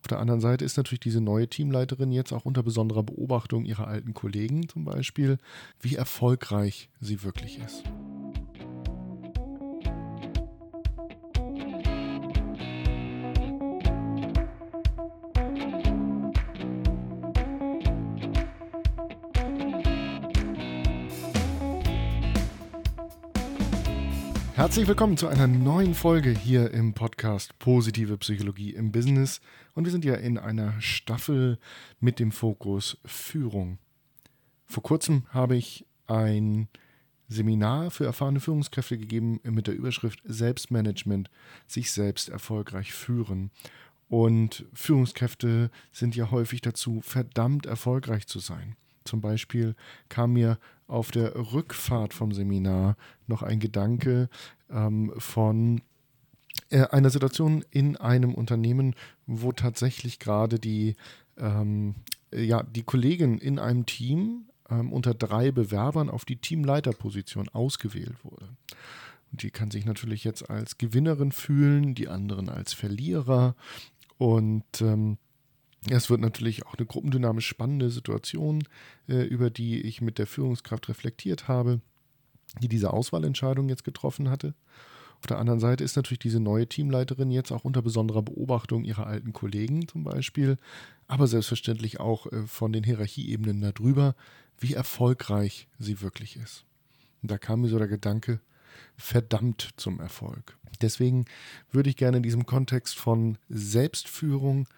Auf der anderen Seite ist natürlich diese neue Teamleiterin jetzt auch unter besonderer Beobachtung ihrer alten Kollegen zum Beispiel, wie erfolgreich sie wirklich ist. Herzlich willkommen zu einer neuen Folge hier im Podcast Positive Psychologie im Business. Und wir sind ja in einer Staffel mit dem Fokus Führung. Vor kurzem habe ich ein Seminar für erfahrene Führungskräfte gegeben mit der Überschrift Selbstmanagement, sich selbst erfolgreich führen. Und Führungskräfte sind ja häufig dazu verdammt erfolgreich zu sein. Zum Beispiel kam mir auf der Rückfahrt vom Seminar noch ein Gedanke ähm, von äh, einer Situation in einem Unternehmen, wo tatsächlich gerade die, ähm, ja, die Kollegin in einem Team ähm, unter drei Bewerbern auf die Teamleiterposition ausgewählt wurde. Und die kann sich natürlich jetzt als Gewinnerin fühlen, die anderen als Verlierer. Und ähm, es wird natürlich auch eine gruppendynamisch spannende Situation, äh, über die ich mit der Führungskraft reflektiert habe, die diese Auswahlentscheidung jetzt getroffen hatte. Auf der anderen Seite ist natürlich diese neue Teamleiterin jetzt auch unter besonderer Beobachtung ihrer alten Kollegen zum Beispiel, aber selbstverständlich auch äh, von den Hierarchieebenen darüber, wie erfolgreich sie wirklich ist. Und da kam mir so der Gedanke, verdammt zum Erfolg. Deswegen würde ich gerne in diesem Kontext von Selbstführung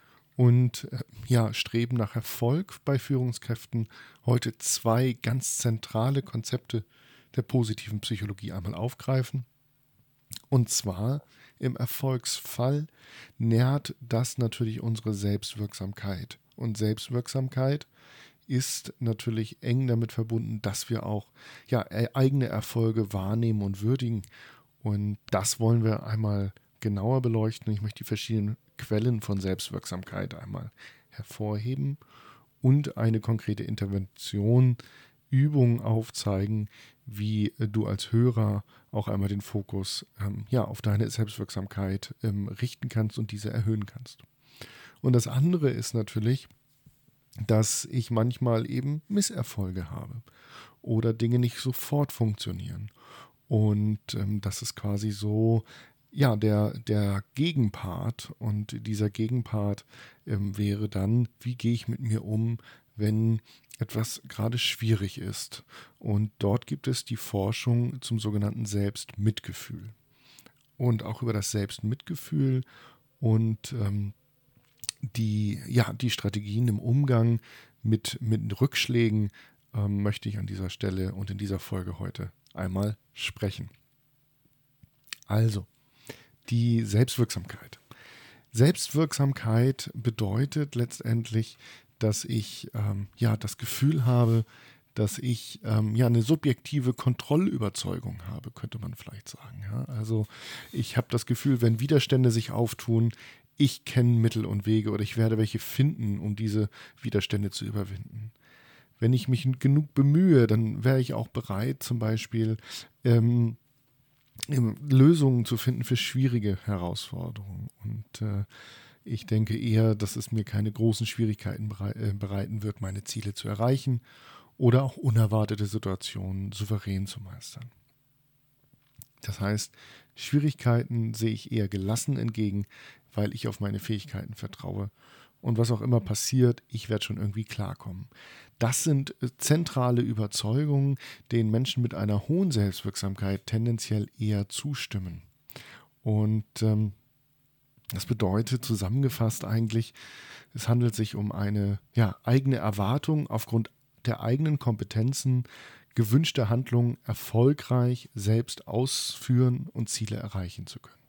und äh, ja, Streben nach Erfolg bei Führungskräften heute zwei ganz zentrale Konzepte der positiven Psychologie einmal aufgreifen. Und zwar im Erfolgsfall nährt das natürlich unsere Selbstwirksamkeit. Und Selbstwirksamkeit ist natürlich eng damit verbunden, dass wir auch ja, e-, eigene Erfolge wahrnehmen und würdigen. Und das wollen wir einmal genauer beleuchten. Ich möchte die verschiedenen Quellen von Selbstwirksamkeit einmal hervorheben und eine konkrete Intervention, Übung aufzeigen, wie du als Hörer auch einmal den Fokus ähm, ja, auf deine Selbstwirksamkeit ähm, richten kannst und diese erhöhen kannst. Und das andere ist natürlich, dass ich manchmal eben Misserfolge habe oder Dinge nicht sofort funktionieren. Und ähm, das ist quasi so ja, der, der Gegenpart und dieser Gegenpart ähm, wäre dann, wie gehe ich mit mir um, wenn etwas gerade schwierig ist. Und dort gibt es die Forschung zum sogenannten Selbstmitgefühl. Und auch über das Selbstmitgefühl und ähm, die, ja, die Strategien im Umgang mit, mit Rückschlägen ähm, möchte ich an dieser Stelle und in dieser Folge heute einmal sprechen. Also, die Selbstwirksamkeit. Selbstwirksamkeit bedeutet letztendlich, dass ich ähm, ja das Gefühl habe, dass ich ähm, ja eine subjektive Kontrollüberzeugung habe, könnte man vielleicht sagen. Ja? Also ich habe das Gefühl, wenn Widerstände sich auftun, ich kenne Mittel und Wege oder ich werde welche finden, um diese Widerstände zu überwinden. Wenn ich mich genug bemühe, dann wäre ich auch bereit, zum Beispiel ähm, Lösungen zu finden für schwierige Herausforderungen. Und äh, ich denke eher, dass es mir keine großen Schwierigkeiten äh, bereiten wird, meine Ziele zu erreichen oder auch unerwartete Situationen souverän zu meistern. Das heißt, Schwierigkeiten sehe ich eher gelassen entgegen, weil ich auf meine Fähigkeiten vertraue und was auch immer passiert, ich werde schon irgendwie klarkommen. Das sind äh, zentrale Überzeugungen, denen Menschen mit einer hohen Selbstwirksamkeit tendenziell eher zustimmen. Und ähm, das bedeutet zusammengefasst eigentlich, es handelt sich um eine ja, eigene Erwartung aufgrund der eigenen Kompetenzen, gewünschte Handlungen erfolgreich selbst ausführen und Ziele erreichen zu können.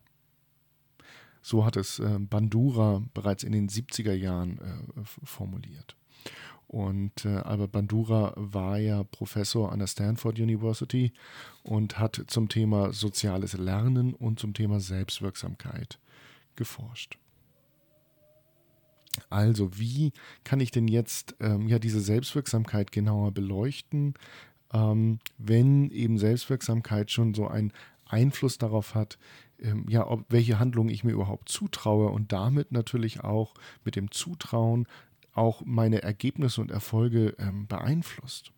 So hat es äh, Bandura bereits in den 70er Jahren äh, formuliert. Und äh, Albert Bandura war ja Professor an der Stanford University und hat zum Thema soziales Lernen und zum Thema Selbstwirksamkeit geforscht. Also, wie kann ich denn jetzt ähm, ja diese Selbstwirksamkeit genauer beleuchten, ähm, wenn eben Selbstwirksamkeit schon so ein Einfluss darauf hat, ähm, ja, ob, welche Handlungen ich mir überhaupt zutraue und damit natürlich auch mit dem Zutrauen auch meine Ergebnisse und Erfolge ähm, beeinflusst.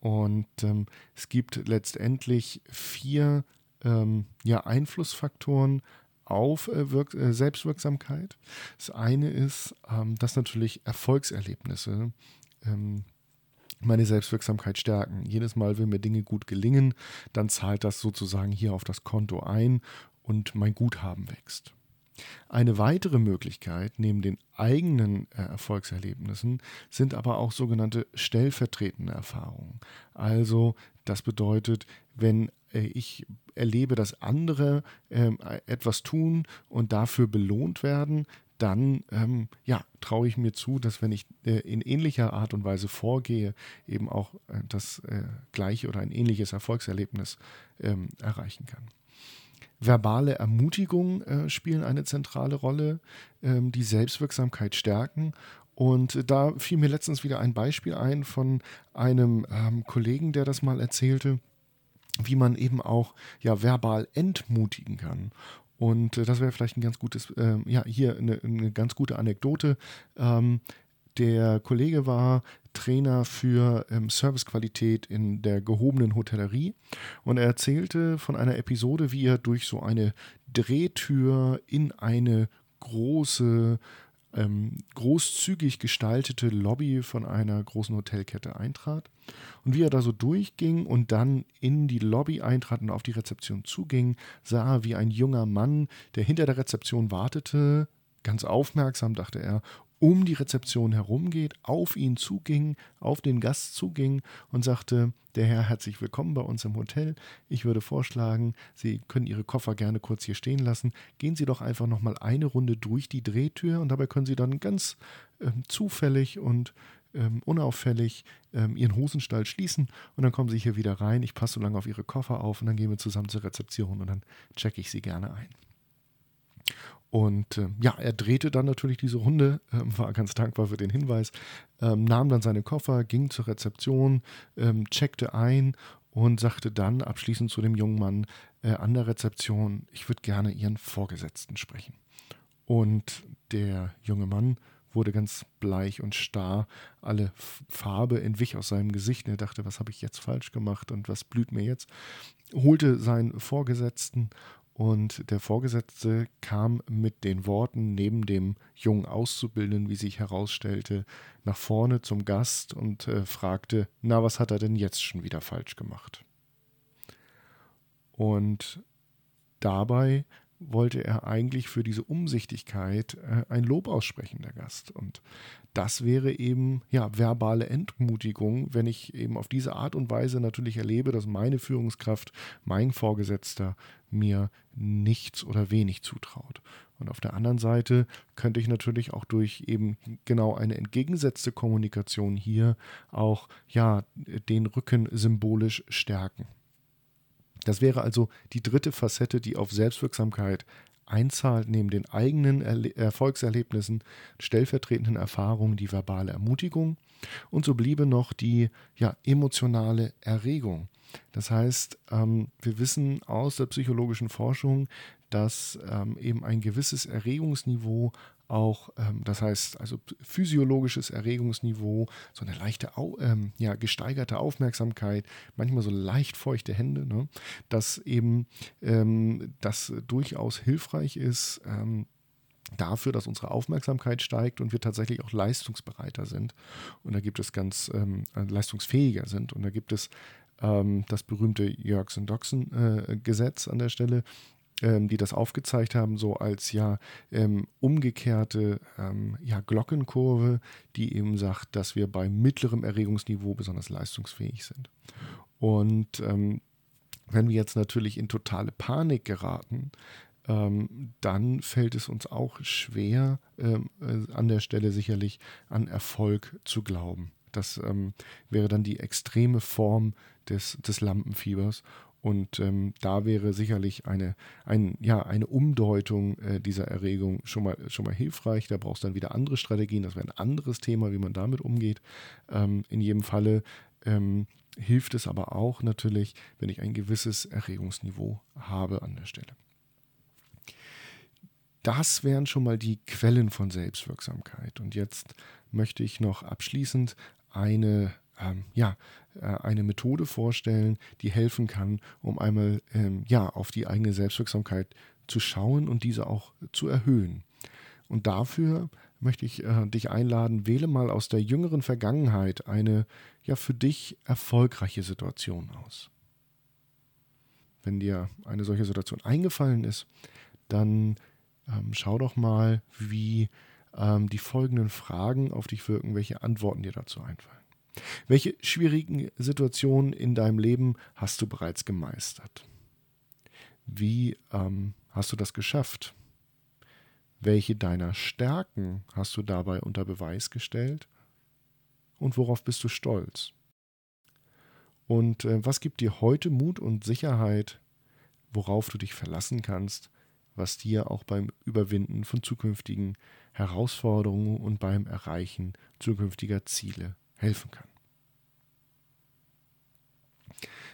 Und ähm, es gibt letztendlich vier ähm, ja, Einflussfaktoren auf äh, Wirk äh, Selbstwirksamkeit. Das eine ist, ähm, dass natürlich Erfolgserlebnisse ähm, meine Selbstwirksamkeit stärken. Jedes Mal, wenn mir Dinge gut gelingen, dann zahlt das sozusagen hier auf das Konto ein und mein Guthaben wächst. Eine weitere Möglichkeit neben den eigenen äh, Erfolgserlebnissen sind aber auch sogenannte stellvertretende Erfahrungen. Also das bedeutet, wenn äh, ich erlebe, dass andere ähm, etwas tun und dafür belohnt werden, dann ähm, ja, traue ich mir zu, dass wenn ich äh, in ähnlicher Art und Weise vorgehe, eben auch äh, das äh, gleiche oder ein ähnliches Erfolgserlebnis ähm, erreichen kann. Verbale Ermutigungen äh, spielen eine zentrale Rolle, ähm, die Selbstwirksamkeit stärken. Und da fiel mir letztens wieder ein Beispiel ein von einem ähm, Kollegen, der das mal erzählte, wie man eben auch ja, verbal entmutigen kann. Und äh, das wäre vielleicht ein ganz gutes, äh, ja, hier eine, eine, ganz gute Anekdote. Ähm, der Kollege war Trainer für ähm, Servicequalität in der gehobenen Hotellerie und er erzählte von einer Episode, wie er durch so eine Drehtür in eine große, ähm, großzügig gestaltete Lobby von einer großen Hotelkette eintrat. Und wie er da so durchging und dann in die Lobby eintrat und auf die Rezeption zuging, sah er, wie ein junger Mann, der hinter der Rezeption wartete, ganz aufmerksam, dachte er, um die Rezeption herumgeht, auf ihn zuging, auf den Gast zuging und sagte, der Herr herzlich willkommen bei uns im Hotel. Ich würde vorschlagen, Sie können Ihre Koffer gerne kurz hier stehen lassen. Gehen Sie doch einfach nochmal eine Runde durch die Drehtür und dabei können Sie dann ganz ähm, zufällig und ähm, unauffällig ähm, Ihren Hosenstall schließen und dann kommen Sie hier wieder rein. Ich passe so lange auf Ihre Koffer auf und dann gehen wir zusammen zur Rezeption und dann checke ich Sie gerne ein. Und äh, ja, er drehte dann natürlich diese Runde, äh, war ganz dankbar für den Hinweis, äh, nahm dann seine Koffer, ging zur Rezeption, ähm, checkte ein und sagte dann abschließend zu dem jungen Mann äh, an der Rezeption, ich würde gerne Ihren Vorgesetzten sprechen. Und der junge Mann wurde ganz bleich und starr, alle Farbe entwich aus seinem Gesicht. Er dachte, was habe ich jetzt falsch gemacht und was blüht mir jetzt? Holte seinen Vorgesetzten und der Vorgesetzte kam mit den Worten neben dem jungen Auszubildenden, wie sich herausstellte, nach vorne zum Gast und äh, fragte, na, was hat er denn jetzt schon wieder falsch gemacht? Und dabei wollte er eigentlich für diese Umsichtigkeit äh, ein Lob aussprechen, der Gast. Und das wäre eben ja verbale Entmutigung, wenn ich eben auf diese Art und Weise natürlich erlebe, dass meine Führungskraft, mein Vorgesetzter mir nichts oder wenig zutraut. Und auf der anderen Seite könnte ich natürlich auch durch eben genau eine entgegengesetzte Kommunikation hier auch ja den Rücken symbolisch stärken. Das wäre also die dritte Facette, die auf Selbstwirksamkeit einzahlt, neben den eigenen Erle Erfolgserlebnissen, stellvertretenden Erfahrungen, die verbale Ermutigung. Und so bliebe noch die ja, emotionale Erregung. Das heißt, ähm, wir wissen aus der psychologischen Forschung, dass ähm, eben ein gewisses Erregungsniveau auch, ähm, das heißt also physiologisches Erregungsniveau, so eine leichte, ähm, ja, gesteigerte Aufmerksamkeit, manchmal so leicht feuchte Hände, ne, dass eben ähm, das durchaus hilfreich ist, ähm, dafür, dass unsere Aufmerksamkeit steigt und wir tatsächlich auch leistungsbereiter sind. Und da gibt es ganz ähm, äh, leistungsfähiger sind. Und da gibt es ähm, das berühmte Yerkes-Doxen-Gesetz äh, an der Stelle, ähm, die das aufgezeigt haben, so als ja ähm, umgekehrte ähm, ja, Glockenkurve, die eben sagt, dass wir bei mittlerem Erregungsniveau besonders leistungsfähig sind. Und ähm, wenn wir jetzt natürlich in totale Panik geraten, ähm, dann fällt es uns auch schwer, ähm, äh, an der Stelle sicherlich an Erfolg zu glauben. Das wäre dann die extreme Form des, des Lampenfiebers. Und ähm, da wäre sicherlich eine, ein, ja, eine Umdeutung äh, dieser Erregung schon mal, schon mal hilfreich. Da brauchst du dann wieder andere Strategien. Das wäre ein anderes Thema, wie man damit umgeht. Ähm, in jedem Falle ähm, hilft es aber auch natürlich, wenn ich ein gewisses Erregungsniveau habe an der Stelle. Das wären schon mal die Quellen von Selbstwirksamkeit. Und jetzt möchte ich noch abschließend eine, ähm, ja, eine Methode vorstellen, die helfen kann, um einmal ähm, ja, auf die eigene Selbstwirksamkeit zu schauen und diese auch zu erhöhen. Und dafür möchte ich äh, dich einladen, wähle mal aus der jüngeren Vergangenheit eine ja für dich erfolgreiche Situation aus. Wenn dir eine solche Situation eingefallen ist, dann ähm, schau doch mal, wie ähm, die folgenden Fragen auf dich wirken, welche Antworten dir dazu einfallen. Welche schwierigen Situationen in deinem Leben hast du bereits gemeistert? Wie ähm, hast du das geschafft? Welche deiner Stärken hast du dabei unter Beweis gestellt? Und worauf bist du stolz? Und äh, was gibt dir heute Mut und Sicherheit, worauf du dich verlassen kannst, was dir auch beim Überwinden von zukünftigen Herausforderungen und beim Erreichen zukünftiger Ziele helfen kann?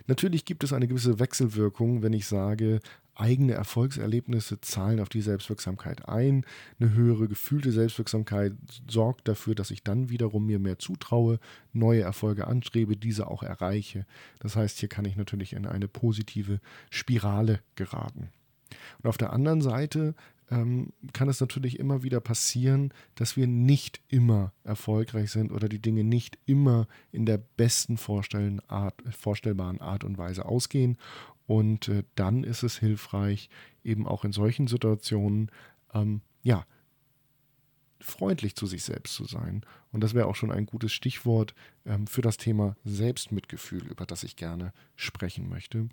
Natürlich gibt es eine gewisse Wechselwirkung, wenn ich sage, eigene Erfolgserlebnisse zahlen auf die Selbstwirksamkeit ein. Eine höhere gefühlte Selbstwirksamkeit sorgt dafür, dass ich dann wiederum mir mehr zutraue, neue Erfolge anstrebe, diese auch erreiche. Das heißt, hier kann ich natürlich in eine positive Spirale geraten. Und auf der anderen Seite ähm, kann es natürlich immer wieder passieren, dass wir nicht immer erfolgreich sind oder die Dinge nicht immer in der besten Art, vorstellbaren Art und Weise ausgehen. Und äh, dann ist es hilfreich, eben auch in solchen Situationen, ähm, ja, freundlich zu sich selbst zu sein. Und das wäre auch schon ein gutes Stichwort ähm, für das Thema Selbstmitgefühl, über das ich gerne sprechen möchte.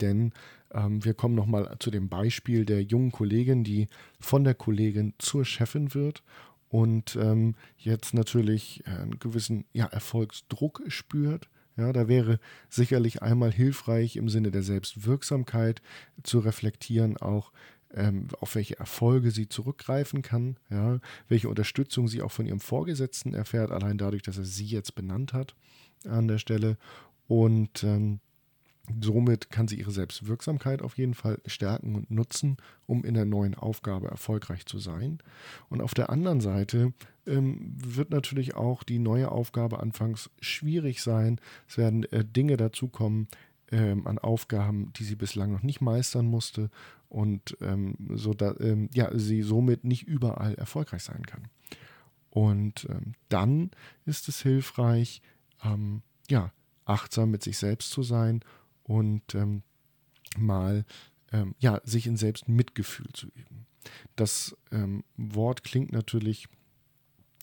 Denn ähm, wir kommen nochmal zu dem Beispiel der jungen Kollegin, die von der Kollegin zur Chefin wird und ähm, jetzt natürlich einen gewissen ja, Erfolgsdruck spürt. Ja, da wäre sicherlich einmal hilfreich im Sinne der Selbstwirksamkeit zu reflektieren, auch ähm, auf welche Erfolge sie zurückgreifen kann, ja, welche Unterstützung sie auch von ihrem Vorgesetzten erfährt, allein dadurch, dass er sie jetzt benannt hat an der Stelle. Und ähm, Somit kann sie ihre Selbstwirksamkeit auf jeden Fall stärken und nutzen, um in der neuen Aufgabe erfolgreich zu sein. Und auf der anderen Seite ähm, wird natürlich auch die neue Aufgabe anfangs schwierig sein. Es werden äh, Dinge dazukommen ähm, an Aufgaben, die sie bislang noch nicht meistern musste und ähm, so da, ähm, ja, sie somit nicht überall erfolgreich sein kann. Und ähm, dann ist es hilfreich, ähm, ja, achtsam mit sich selbst zu sein und ähm, mal ähm, ja, sich in Selbstmitgefühl zu üben. Das ähm, Wort klingt natürlich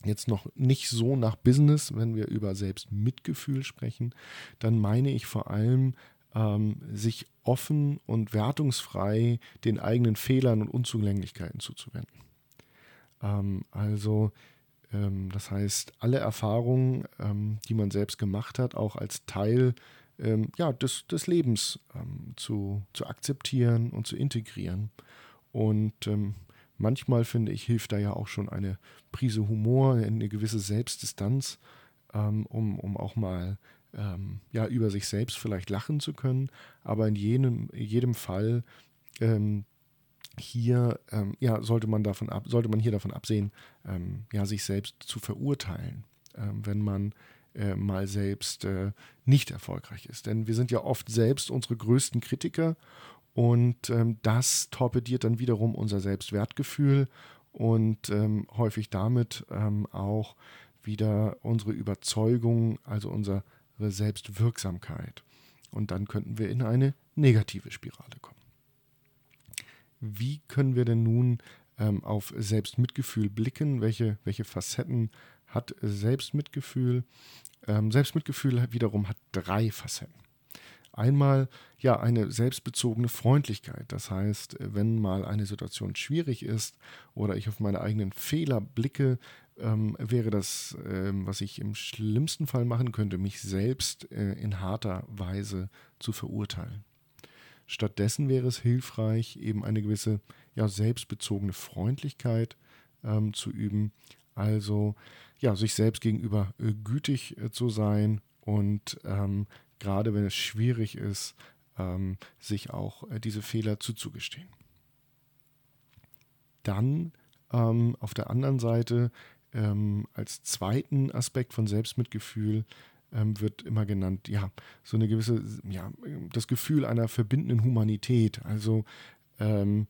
jetzt noch nicht so nach Business, wenn wir über Selbstmitgefühl sprechen, dann meine ich vor allem, ähm, sich offen und wertungsfrei den eigenen Fehlern und Unzulänglichkeiten zuzuwenden. Ähm, also ähm, das heißt, alle Erfahrungen, die man selbst gemacht hat, auch als Teil ähm, ja, des, des Lebens ähm, zu, zu akzeptieren und zu integrieren. Und ähm, manchmal finde ich, hilft da ja auch schon eine Prise Humor, eine gewisse Selbstdistanz, ähm, um, um auch mal ähm, ja, über sich selbst vielleicht lachen zu können. Aber in jedem, jedem Fall ähm, hier ja, sollte man davon ab, sollte man hier davon absehen, ja, sich selbst zu verurteilen, wenn man äh, mal selbst äh, nicht erfolgreich ist. Denn wir sind ja oft selbst unsere größten Kritiker und ähm, das torpediert dann wiederum unser Selbstwertgefühl und ähm, häufig damit ähm, auch wieder unsere Überzeugung, also unsere Selbstwirksamkeit. Und dann könnten wir in eine negative Spirale kommen. Wie können wir denn nun ähm, auf Selbstmitgefühl blicken? Welche, welche Facetten hat Selbstmitgefühl. Ähm, Selbstmitgefühl wiederum hat drei Facetten. Einmal ja eine selbstbezogene Freundlichkeit. Das heißt, wenn mal eine Situation schwierig ist oder ich auf meine eigenen Fehler blicke, ähm, wäre das, ähm, was ich im schlimmsten Fall machen könnte, mich selbst äh, in harter Weise zu verurteilen. Stattdessen wäre es hilfreich, eben eine gewisse ja, selbstbezogene Freundlichkeit ähm, zu üben. Also ja, sich selbst gegenüber äh, gütig äh, zu sein und ähm, gerade wenn es schwierig ist, ähm, sich auch äh, diese Fehler zuzugestehen. Dann ähm, auf der anderen Seite ähm, als zweiten Aspekt von Selbstmitgefühl ähm, wird immer genannt, ja, so eine gewisse, ja, das Gefühl einer verbindenden Humanität. Also ähm,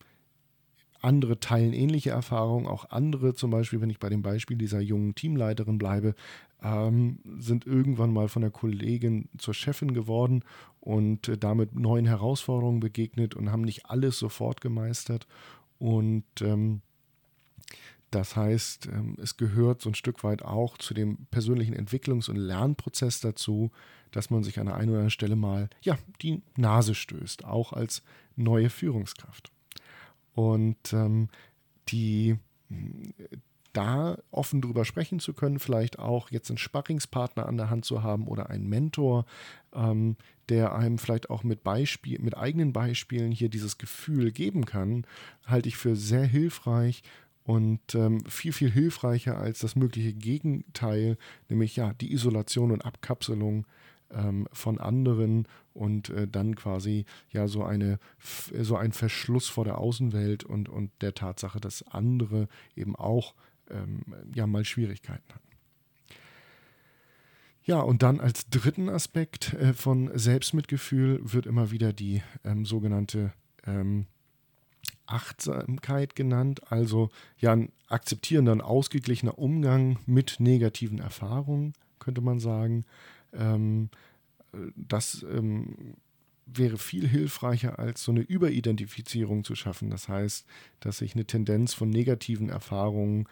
andere teilen ähnliche Erfahrungen, auch andere, zum Beispiel, wenn ich bei dem Beispiel dieser jungen Teamleiterin bleibe, ähm, sind irgendwann mal von der Kollegin zur Chefin geworden und äh, damit neuen Herausforderungen begegnet und haben nicht alles sofort gemeistert. Und ähm, das heißt, ähm, es gehört so ein Stück weit auch zu dem persönlichen Entwicklungs- und Lernprozess dazu, dass man sich an der einen oder anderen Stelle mal ja, die Nase stößt, auch als neue Führungskraft. Und ähm, die da offen drüber sprechen zu können, vielleicht auch jetzt einen Sparringspartner an der Hand zu haben oder einen Mentor, ähm, der einem vielleicht auch mit, Beispiel, mit eigenen Beispielen hier dieses Gefühl geben kann, halte ich für sehr hilfreich und ähm, viel, viel hilfreicher als das mögliche Gegenteil, nämlich ja die Isolation und Abkapselung ähm, von anderen und äh, dann quasi ja so eine so ein Verschluss vor der Außenwelt und, und der Tatsache, dass andere eben auch ähm, ja mal Schwierigkeiten hatten. Ja, und dann als dritten Aspekt äh, von Selbstmitgefühl wird immer wieder die ähm, sogenannte ähm, Achtsamkeit genannt, also ja ein akzeptierender und ausgeglichener Umgang mit negativen Erfahrungen, könnte man sagen. Ähm, das ähm, wäre viel hilfreicher, als so eine Überidentifizierung zu schaffen. Das heißt, dass ich eine Tendenz von negativen Erfahrungen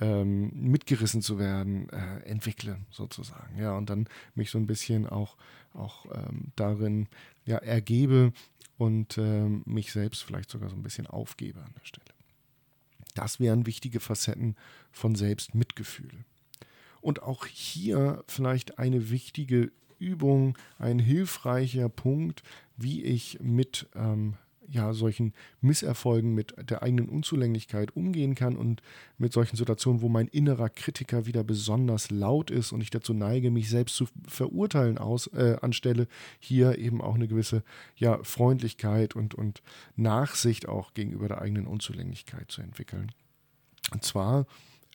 ähm, mitgerissen zu werden, äh, entwickle, sozusagen. Ja, und dann mich so ein bisschen auch, auch ähm, darin ja, ergebe und ähm, mich selbst vielleicht sogar so ein bisschen aufgebe an der Stelle. Das wären wichtige Facetten von Selbstmitgefühl. Und auch hier vielleicht eine wichtige Übung, ein hilfreicher Punkt, wie ich mit ähm, ja, solchen Misserfolgen, mit der eigenen Unzulänglichkeit umgehen kann und mit solchen Situationen, wo mein innerer Kritiker wieder besonders laut ist und ich dazu neige, mich selbst zu verurteilen aus, äh, anstelle hier eben auch eine gewisse ja, Freundlichkeit und, und Nachsicht auch gegenüber der eigenen Unzulänglichkeit zu entwickeln. Und zwar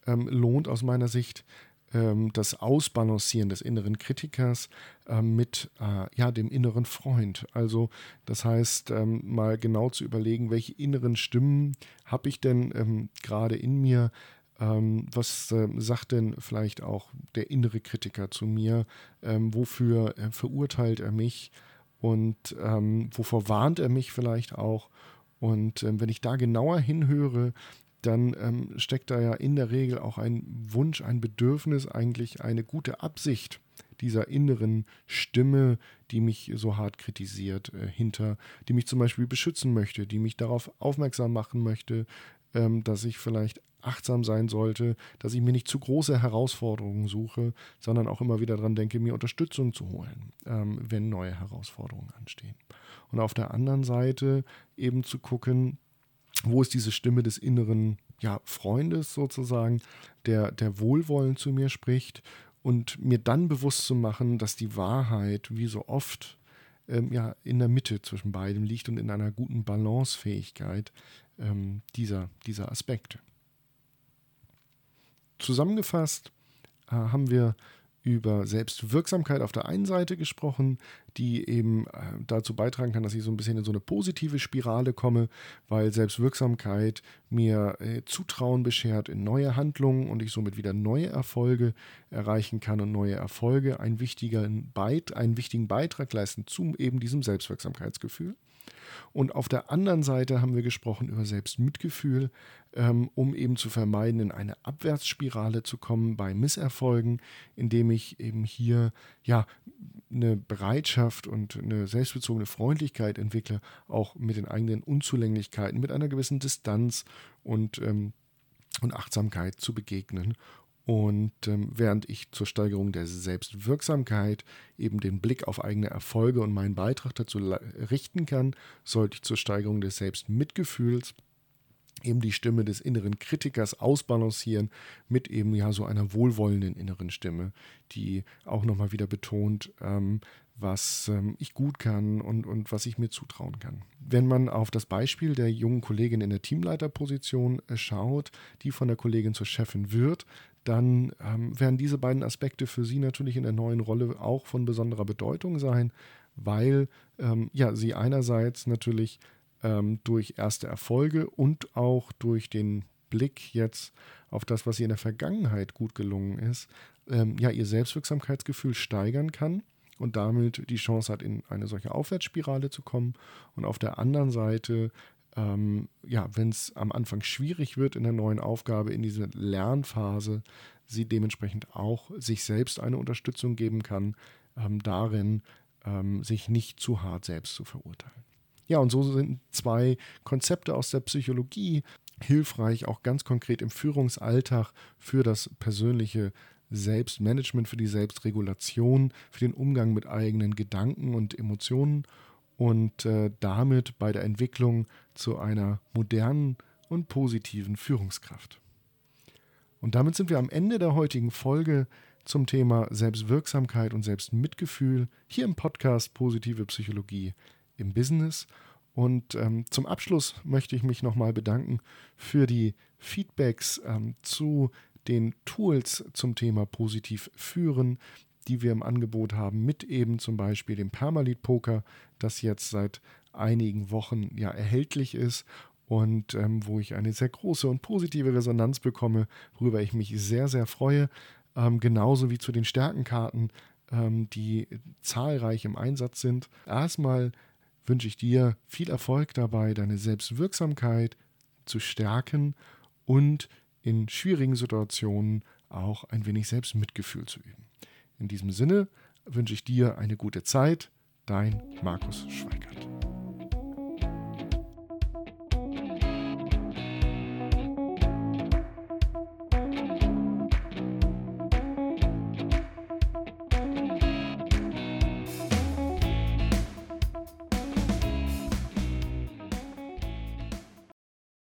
ähm, lohnt aus meiner Sicht ähm, das Ausbalancieren des inneren Kritikers äh, mit äh, ja, dem inneren Freund. Also das heißt, ähm, mal genau zu überlegen, welche inneren Stimmen habe ich denn ähm, gerade in mir, ähm, was äh, sagt denn vielleicht auch der innere Kritiker zu mir? Ähm, wofür äh, verurteilt er mich? Und ähm, wovor warnt er mich vielleicht auch? Und ähm, wenn ich da genauer hinhöre, dann ähm, steckt da ja in der Regel auch ein Wunsch, ein Bedürfnis, eigentlich eine gute Absicht dieser inneren Stimme, die mich so hart kritisiert, äh, hinter, die mich zum Beispiel beschützen möchte, die mich darauf aufmerksam machen möchte, ähm, dass ich vielleicht achtsam sein sollte, dass ich mir nicht zu große Herausforderungen suche, sondern auch immer wieder daran denke, mir Unterstützung zu holen, ähm, wenn neue Herausforderungen anstehen. Und auf der anderen Seite eben zu gucken, wo ist diese Stimme des inneren ja, Freundes sozusagen, der, der Wohlwollen zu mir spricht und mir dann bewusst zu machen, dass die Wahrheit, wie so oft, ähm, ja, in der Mitte zwischen beidem liegt und in einer guten Balancefähigkeit ähm, dieser, dieser Aspekte. Zusammengefasst äh, haben wir über Selbstwirksamkeit auf der einen Seite gesprochen, die eben äh, dazu beitragen kann, dass ich so ein bisschen in so eine positive Spirale komme, weil Selbstwirksamkeit mir äh, Zutrauen beschert in neue Handlungen und ich somit wieder neue Erfolge erreichen kann und neue Erfolge einen wichtigen, Beit einen wichtigen Beitrag leisten zu eben diesem Selbstwirksamkeitsgefühl. Und auf der anderen Seite haben wir gesprochen über Selbstmitgefühl, ähm, um eben zu vermeiden, in eine Abwärtsspirale zu kommen bei Misserfolgen, indem ich eben hier ja eine Bereitschaft und eine selbstbezogene Freundlichkeit entwickle, auch mit den eigenen Unzulänglichkeiten, mit einer gewissen Distanz und, ähm, und Achtsamkeit zu begegnen und ähm, während ich zur Steigerung der Selbstwirksamkeit eben den Blick auf eigene Erfolge und meinen Beitrag dazu richten kann, sollte ich zur Steigerung des Selbstmitgefühls eben die Stimme des inneren Kritikers ausbalancieren mit eben ja so einer wohlwollenden inneren Stimme, die auch nochmal wieder betont, ähm, was ähm, ich gut kann und, und was ich mir zutrauen kann. Wenn man auf das Beispiel der jungen Kollegin in der Teamleiterposition äh, schaut, die von der Kollegin zur Chefin wird, dann ähm, werden diese beiden Aspekte für sie natürlich in der neuen Rolle auch von besonderer Bedeutung sein, weil ähm, ja, sie einerseits natürlich ähm, durch erste Erfolge und auch durch den Blick jetzt auf das, was ihr in der Vergangenheit gut gelungen ist, ähm, ja, ihr Selbstwirksamkeitsgefühl steigern kann und damit die Chance hat, in eine solche Aufwärtsspirale zu kommen. Und auf der anderen Seite, ähm, ja, wenn es am Anfang schwierig wird in der neuen Aufgabe, in dieser Lernphase, sie dementsprechend auch sich selbst eine Unterstützung geben kann, ähm, darin, ähm, sich nicht zu hart selbst zu verurteilen. Ja, und so sind zwei Konzepte aus der Psychologie hilfreich, auch ganz konkret im Führungsalltag für das persönliche Selbstmanagement, für die Selbstregulation, für den Umgang mit eigenen Gedanken und Emotionen und äh, damit bei der Entwicklung zu einer modernen und positiven Führungskraft. Und damit sind wir am Ende der heutigen Folge zum Thema Selbstwirksamkeit und Selbstmitgefühl hier im Podcast Positive Psychologie im Business. Und ähm, zum Abschluss möchte ich mich nochmal bedanken für die Feedbacks ähm, zu den Tools zum Thema positiv führen, die wir im Angebot haben, mit eben zum Beispiel dem Permalit Poker, das jetzt seit einigen Wochen ja erhältlich ist und ähm, wo ich eine sehr große und positive Resonanz bekomme, worüber ich mich sehr, sehr freue. Ähm, genauso wie zu den Stärkenkarten, ähm, die zahlreich im Einsatz sind. Erstmal wünsche ich dir viel Erfolg dabei, deine Selbstwirksamkeit zu stärken und in schwierigen Situationen auch ein wenig Selbstmitgefühl zu üben. In diesem Sinne wünsche ich dir eine gute Zeit. Dein Markus Schweigert.